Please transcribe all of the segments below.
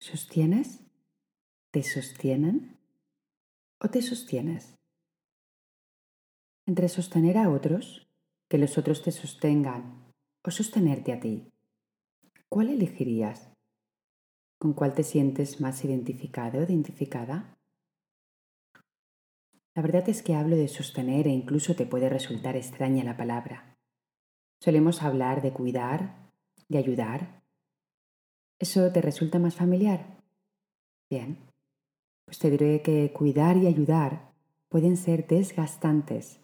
¿Sostienes? ¿Te sostienen? ¿O te sostienes? Entre sostener a otros, que los otros te sostengan, o sostenerte a ti, ¿cuál elegirías? ¿Con cuál te sientes más identificado o identificada? La verdad es que hablo de sostener e incluso te puede resultar extraña la palabra. Solemos hablar de cuidar, de ayudar, ¿Eso te resulta más familiar? Bien, pues te diré que cuidar y ayudar pueden ser desgastantes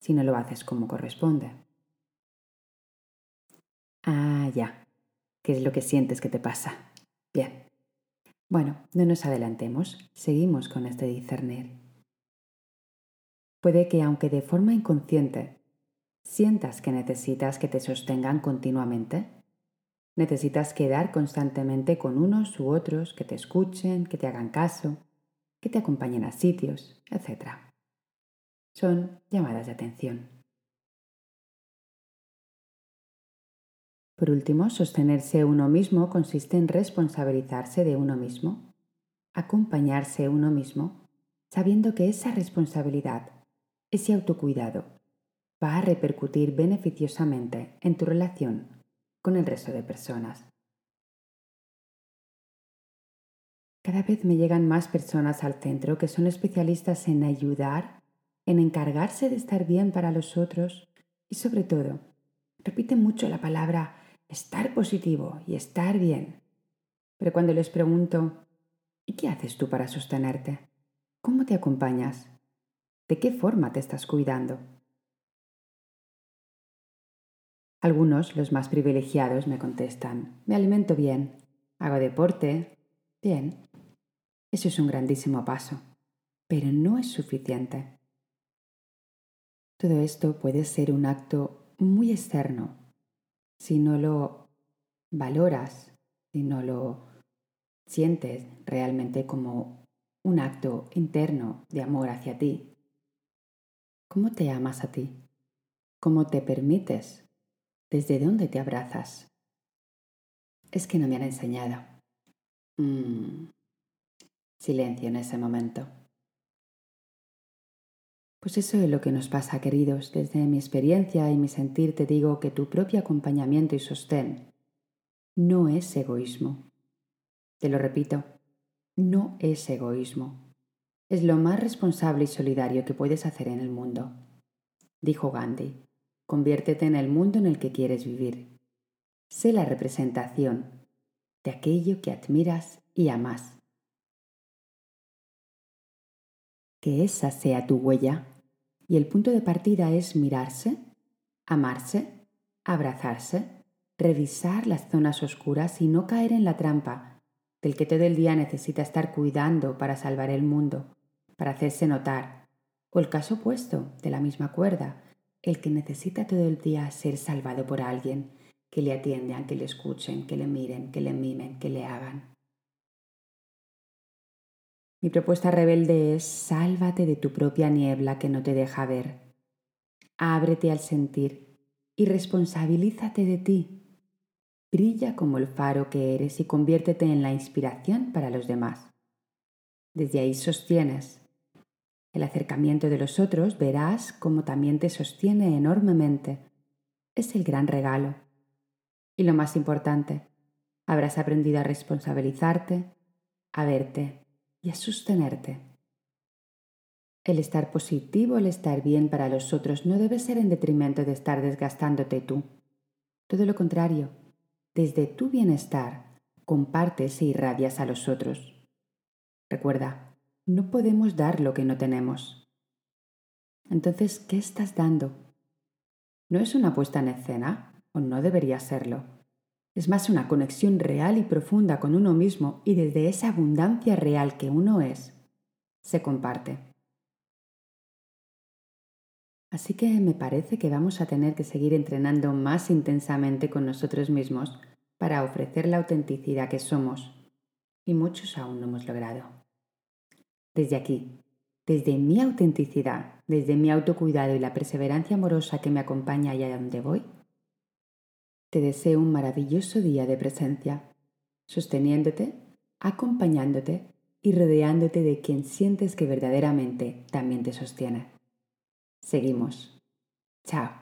si no lo haces como corresponde. Ah, ya. ¿Qué es lo que sientes que te pasa? Bien. Bueno, no nos adelantemos, seguimos con este discernir. Puede que aunque de forma inconsciente sientas que necesitas que te sostengan continuamente, Necesitas quedar constantemente con unos u otros que te escuchen, que te hagan caso, que te acompañen a sitios, etc. Son llamadas de atención. Por último, sostenerse uno mismo consiste en responsabilizarse de uno mismo, acompañarse uno mismo, sabiendo que esa responsabilidad, ese autocuidado, va a repercutir beneficiosamente en tu relación con el resto de personas. Cada vez me llegan más personas al centro que son especialistas en ayudar, en encargarse de estar bien para los otros y sobre todo, repiten mucho la palabra estar positivo y estar bien. Pero cuando les pregunto, ¿y qué haces tú para sostenerte? ¿Cómo te acompañas? ¿De qué forma te estás cuidando? Algunos, los más privilegiados, me contestan, me alimento bien, hago deporte, bien. Eso es un grandísimo paso, pero no es suficiente. Todo esto puede ser un acto muy externo si no lo valoras, si no lo sientes realmente como un acto interno de amor hacia ti. ¿Cómo te amas a ti? ¿Cómo te permites ¿Desde dónde te abrazas? Es que no me han enseñado. Mm. Silencio en ese momento. Pues eso es lo que nos pasa, queridos. Desde mi experiencia y mi sentir te digo que tu propio acompañamiento y sostén no es egoísmo. Te lo repito, no es egoísmo. Es lo más responsable y solidario que puedes hacer en el mundo, dijo Gandhi. Conviértete en el mundo en el que quieres vivir. Sé la representación de aquello que admiras y amas. Que esa sea tu huella y el punto de partida es mirarse, amarse, abrazarse, revisar las zonas oscuras y no caer en la trampa del que todo el día necesita estar cuidando para salvar el mundo, para hacerse notar, o el caso opuesto de la misma cuerda, el que necesita todo el día ser salvado por alguien que le atiendan, que le escuchen, que le miren, que le mimen, que le hagan. Mi propuesta rebelde es sálvate de tu propia niebla que no te deja ver. Ábrete al sentir y responsabilízate de ti. Brilla como el faro que eres y conviértete en la inspiración para los demás. Desde ahí sostienes el acercamiento de los otros verás cómo también te sostiene enormemente. Es el gran regalo. Y lo más importante, habrás aprendido a responsabilizarte, a verte y a sostenerte. El estar positivo, el estar bien para los otros no debe ser en detrimento de estar desgastándote tú. Todo lo contrario, desde tu bienestar compartes e irradias a los otros. Recuerda, no podemos dar lo que no tenemos. Entonces, ¿qué estás dando? ¿No es una puesta en escena? ¿O no debería serlo? Es más una conexión real y profunda con uno mismo y desde esa abundancia real que uno es, se comparte. Así que me parece que vamos a tener que seguir entrenando más intensamente con nosotros mismos para ofrecer la autenticidad que somos, y muchos aún no hemos logrado desde aquí, desde mi autenticidad, desde mi autocuidado y la perseverancia amorosa que me acompaña allá donde voy, te deseo un maravilloso día de presencia, sosteniéndote, acompañándote y rodeándote de quien sientes que verdaderamente también te sostiene. Seguimos. Chao.